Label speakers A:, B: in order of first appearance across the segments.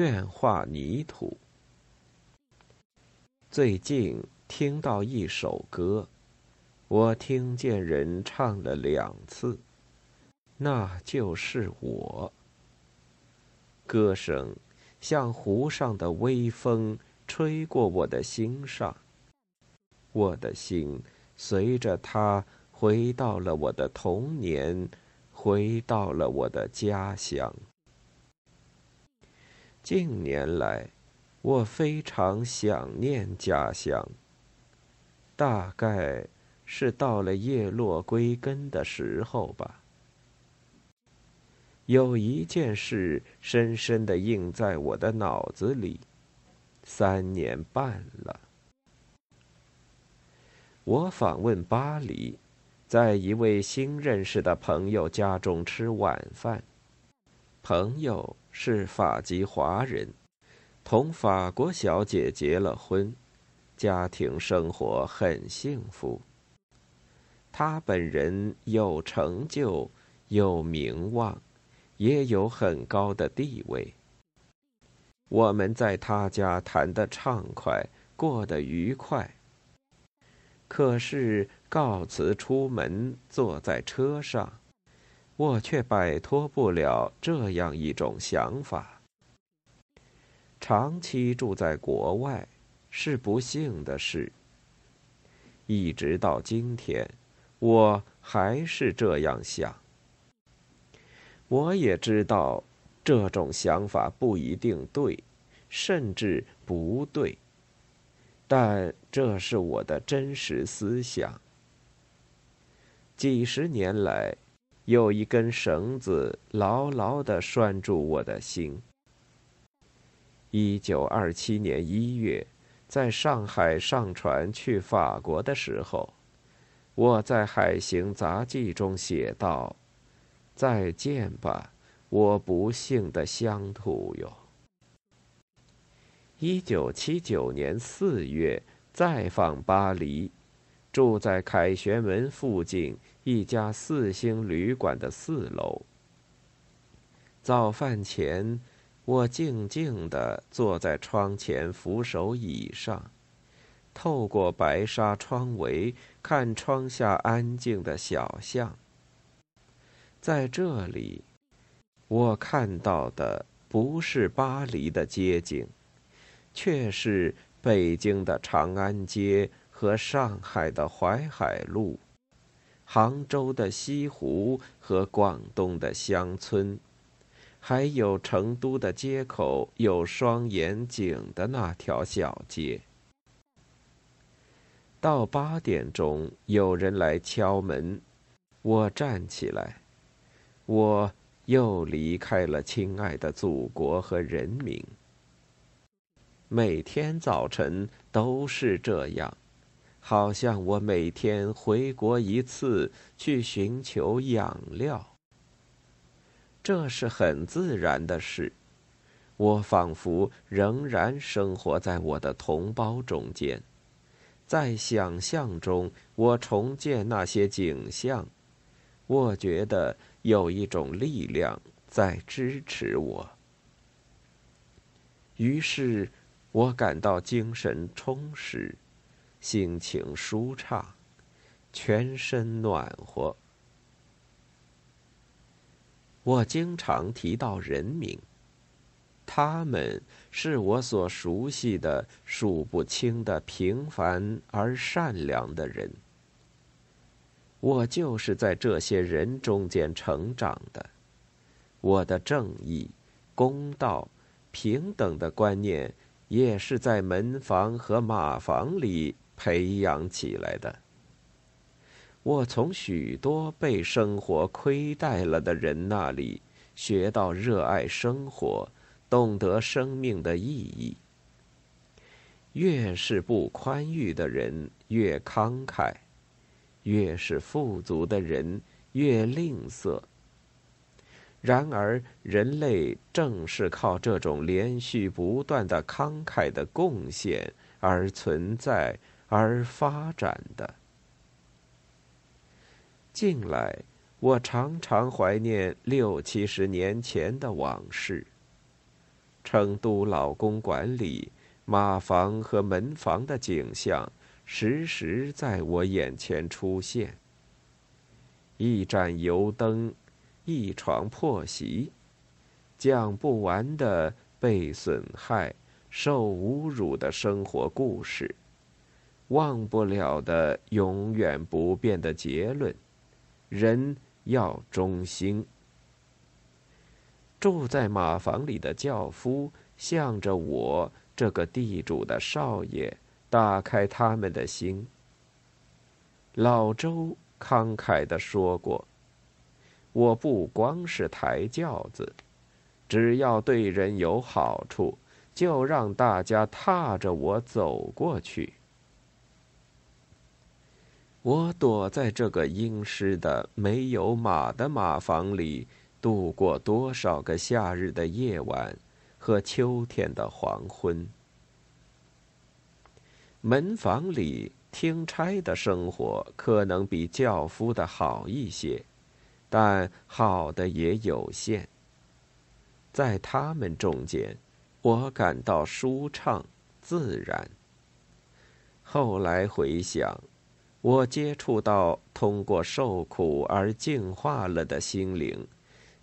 A: 愿化泥土。最近听到一首歌，我听见人唱了两次，那就是我。歌声像湖上的微风，吹过我的心上。我的心随着它回到了我的童年，回到了我的家乡。近年来，我非常想念家乡。大概是到了叶落归根的时候吧。有一件事深深的印在我的脑子里，三年半了。我访问巴黎，在一位新认识的朋友家中吃晚饭。朋友是法籍华人，同法国小姐结了婚，家庭生活很幸福。他本人有成就，有名望。也有很高的地位。我们在他家谈得畅快，过得愉快。可是告辞出门，坐在车上，我却摆脱不了这样一种想法：长期住在国外是不幸的事。一直到今天，我还是这样想。我也知道，这种想法不一定对，甚至不对。但这是我的真实思想。几十年来，有一根绳子牢牢的拴住我的心。一九二七年一月，在上海上船去法国的时候，我在《海行杂记》中写道。再见吧，我不幸的乡土哟。一九七九年四月，再访巴黎，住在凯旋门附近一家四星旅馆的四楼。早饭前，我静静地坐在窗前扶手椅上，透过白纱窗围看窗下安静的小巷。在这里，我看到的不是巴黎的街景，却是北京的长安街和上海的淮海路，杭州的西湖和广东的乡村，还有成都的街口有双眼井的那条小街。到八点钟，有人来敲门，我站起来。我又离开了亲爱的祖国和人民。每天早晨都是这样，好像我每天回国一次去寻求养料。这是很自然的事，我仿佛仍然生活在我的同胞中间，在想象中，我重建那些景象。我觉得有一种力量在支持我，于是我感到精神充实，心情舒畅，全身暖和。我经常提到人民，他们是我所熟悉的数不清的平凡而善良的人。我就是在这些人中间成长的，我的正义、公道、平等的观念，也是在门房和马房里培养起来的。我从许多被生活亏待了的人那里学到热爱生活，懂得生命的意义。越是不宽裕的人，越慷慨。越是富足的人越吝啬。然而，人类正是靠这种连续不断的慷慨的贡献而存在而发展的。近来，我常常怀念六七十年前的往事。成都老公馆里马房和门房的景象，时时在我眼前出现。一盏油灯，一床破席，讲不完的被损害、受侮辱的生活故事，忘不了的永远不变的结论：人要忠心。住在马房里的轿夫，向着我这个地主的少爷，打开他们的心。老周。慷慨地说过：“我不光是抬轿子，只要对人有好处，就让大家踏着我走过去。”我躲在这个阴湿的、没有马的马房里，度过多少个夏日的夜晚和秋天的黄昏。门房里。听差的生活可能比轿夫的好一些，但好的也有限。在他们中间，我感到舒畅自然。后来回想，我接触到通过受苦而净化了的心灵，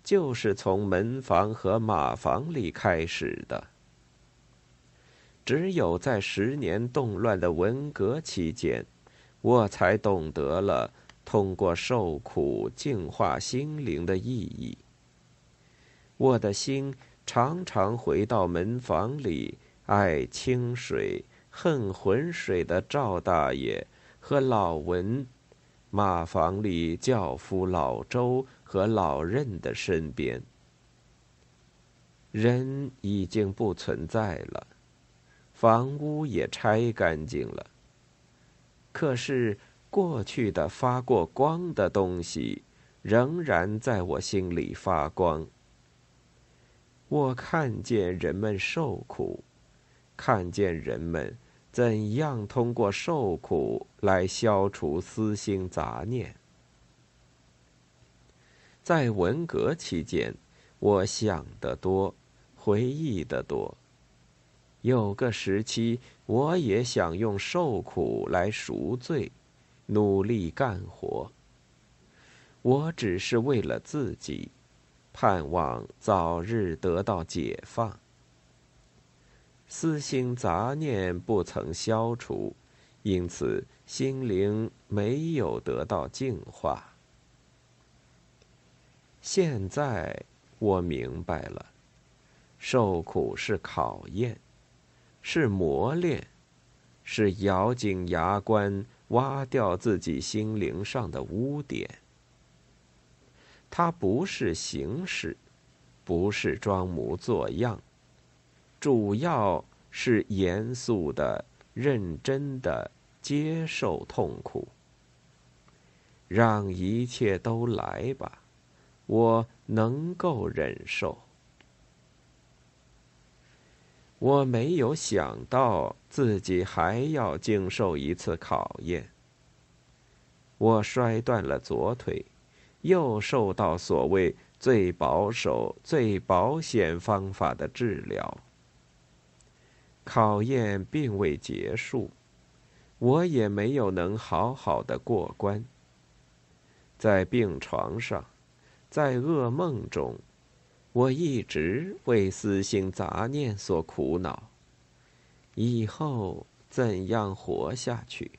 A: 就是从门房和马房里开始的。只有在十年动乱的文革期间，我才懂得了通过受苦净化心灵的意义。我的心常常回到门房里爱清水、恨浑水的赵大爷和老文，马房里轿夫老周和老任的身边。人已经不存在了。房屋也拆干净了。可是过去的发过光的东西，仍然在我心里发光。我看见人们受苦，看见人们怎样通过受苦来消除私心杂念。在文革期间，我想得多，回忆得多。有个时期，我也想用受苦来赎罪，努力干活。我只是为了自己，盼望早日得到解放。私心杂念不曾消除，因此心灵没有得到净化。现在我明白了，受苦是考验。是磨练，是咬紧牙关挖掉自己心灵上的污点。它不是形式，不是装模作样，主要是严肃的、认真的接受痛苦。让一切都来吧，我能够忍受。我没有想到自己还要经受一次考验。我摔断了左腿，又受到所谓最保守、最保险方法的治疗。考验并未结束，我也没有能好好的过关。在病床上，在噩梦中。我一直为私心杂念所苦恼，以后怎样活下去？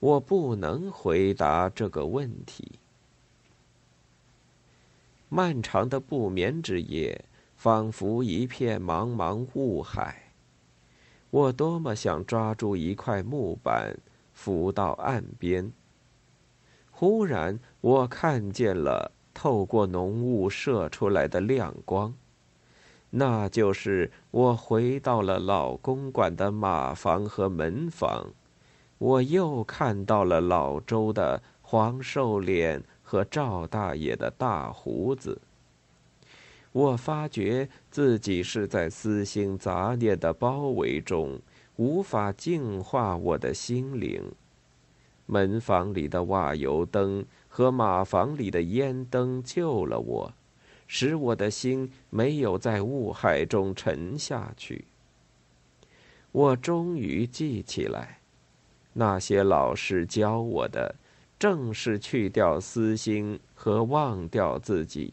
A: 我不能回答这个问题。漫长的不眠之夜，仿佛一片茫茫雾海。我多么想抓住一块木板，浮到岸边。忽然，我看见了。透过浓雾射出来的亮光，那就是我回到了老公馆的马房和门房。我又看到了老周的黄瘦脸和赵大爷的大胡子。我发觉自己是在私心杂念的包围中，无法净化我的心灵。门房里的瓦油灯。和马房里的烟灯救了我，使我的心没有在雾海中沉下去。我终于记起来，那些老师教我的，正是去掉私心和忘掉自己。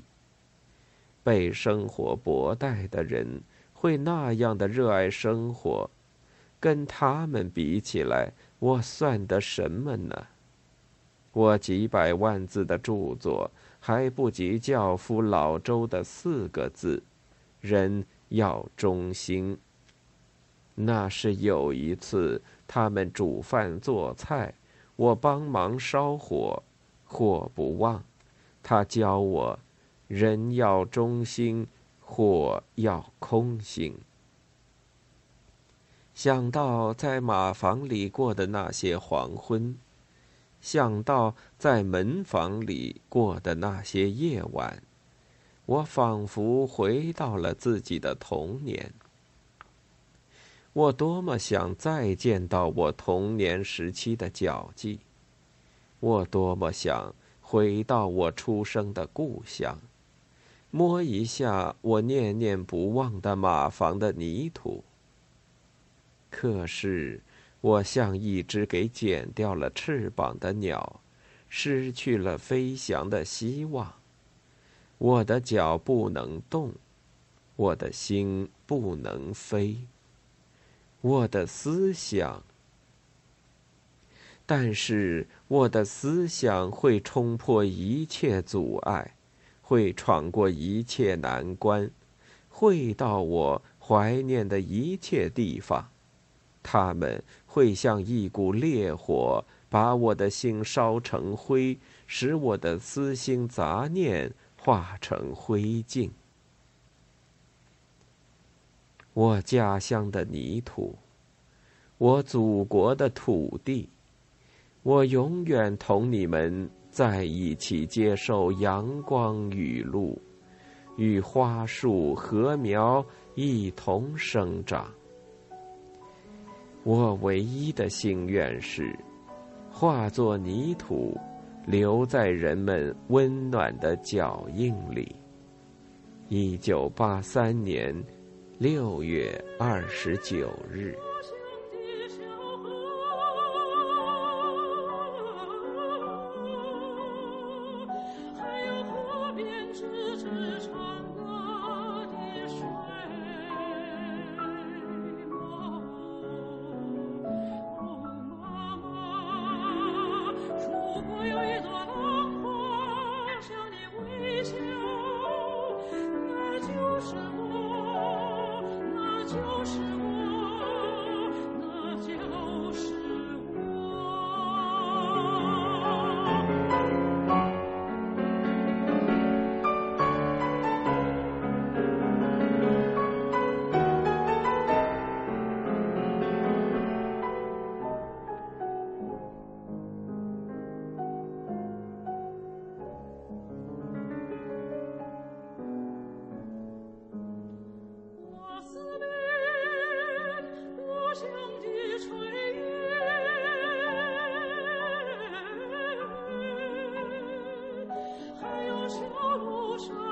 A: 被生活薄待的人会那样的热爱生活，跟他们比起来，我算得什么呢？我几百万字的著作。还不及教父老周的四个字：“人要忠心。”那是有一次，他们煮饭做菜，我帮忙烧火，火不旺。他教我：“人要忠心，火要空心。”想到在马房里过的那些黄昏。想到在门房里过的那些夜晚，我仿佛回到了自己的童年。我多么想再见到我童年时期的脚迹！我多么想回到我出生的故乡，摸一下我念念不忘的马房的泥土。可是。我像一只给剪掉了翅膀的鸟，失去了飞翔的希望。我的脚不能动，我的心不能飞。我的思想，但是我的思想会冲破一切阻碍，会闯过一切难关，会到我怀念的一切地方。他们会像一股烈火，把我的心烧成灰，使我的私心杂念化成灰烬。我家乡的泥土，我祖国的土地，我永远同你们在一起，接受阳光雨露，与花树禾苗一同生长。我唯一的心愿是，化作泥土，留在人们温暖的脚印里。一九八三年六月二十九日。小路上